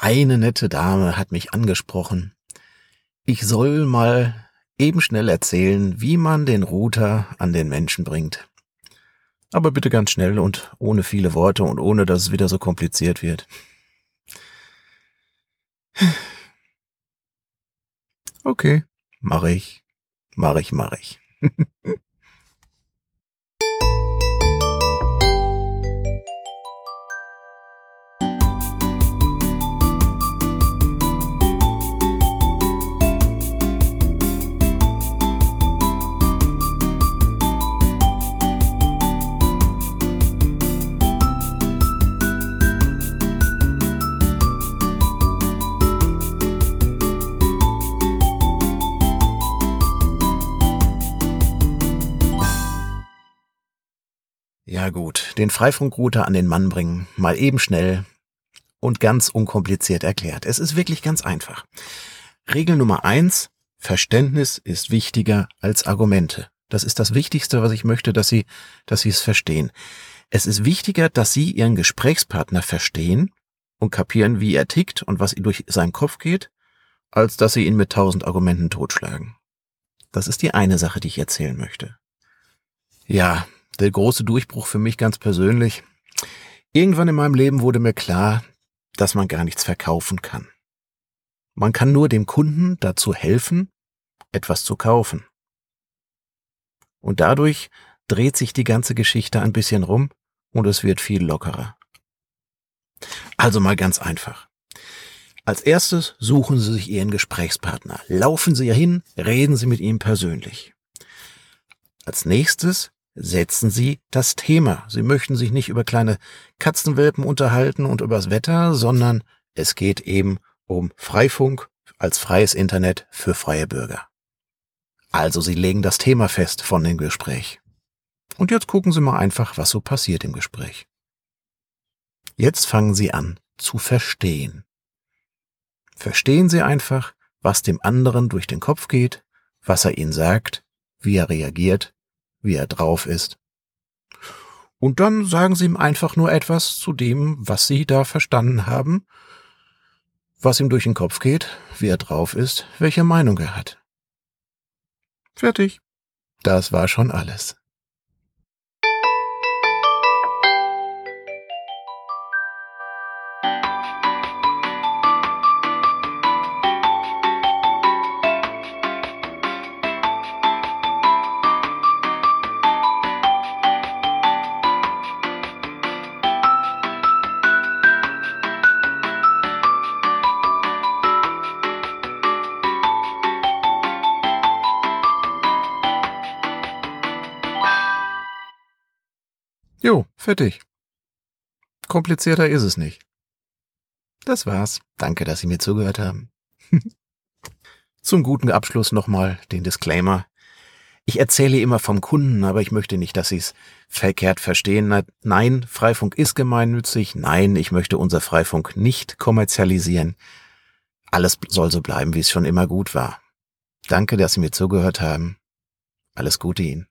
Eine nette Dame hat mich angesprochen. Ich soll mal eben schnell erzählen, wie man den Router an den Menschen bringt. Aber bitte ganz schnell und ohne viele Worte und ohne, dass es wieder so kompliziert wird. Okay, mache ich, mache ich, mache ich. Ja gut, den Freifunkrouter an den Mann bringen, mal eben schnell und ganz unkompliziert erklärt. Es ist wirklich ganz einfach. Regel Nummer eins, Verständnis ist wichtiger als Argumente. Das ist das Wichtigste, was ich möchte, dass Sie, dass Sie es verstehen. Es ist wichtiger, dass Sie Ihren Gesprächspartner verstehen und kapieren, wie er tickt und was durch seinen Kopf geht, als dass Sie ihn mit tausend Argumenten totschlagen. Das ist die eine Sache, die ich erzählen möchte. Ja, der große Durchbruch für mich ganz persönlich. Irgendwann in meinem Leben wurde mir klar, dass man gar nichts verkaufen kann. Man kann nur dem Kunden dazu helfen, etwas zu kaufen. Und dadurch dreht sich die ganze Geschichte ein bisschen rum und es wird viel lockerer. Also mal ganz einfach. Als erstes suchen Sie sich Ihren Gesprächspartner. Laufen Sie hin, reden Sie mit ihm persönlich. Als nächstes setzen Sie das Thema. Sie möchten sich nicht über kleine Katzenwelpen unterhalten und übers Wetter, sondern es geht eben um Freifunk als freies Internet für freie Bürger. Also Sie legen das Thema fest von dem Gespräch. Und jetzt gucken Sie mal einfach, was so passiert im Gespräch. Jetzt fangen Sie an zu verstehen. Verstehen Sie einfach, was dem anderen durch den Kopf geht, was er Ihnen sagt, wie er reagiert wie er drauf ist. Und dann sagen Sie ihm einfach nur etwas zu dem, was Sie da verstanden haben, was ihm durch den Kopf geht, wie er drauf ist, welche Meinung er hat. Fertig. Das war schon alles. Jo, fertig. Komplizierter ist es nicht. Das war's. Danke, dass Sie mir zugehört haben. Zum guten Abschluss nochmal den Disclaimer. Ich erzähle immer vom Kunden, aber ich möchte nicht, dass Sie es verkehrt verstehen. Nein, Freifunk ist gemeinnützig. Nein, ich möchte unser Freifunk nicht kommerzialisieren. Alles soll so bleiben, wie es schon immer gut war. Danke, dass Sie mir zugehört haben. Alles Gute Ihnen.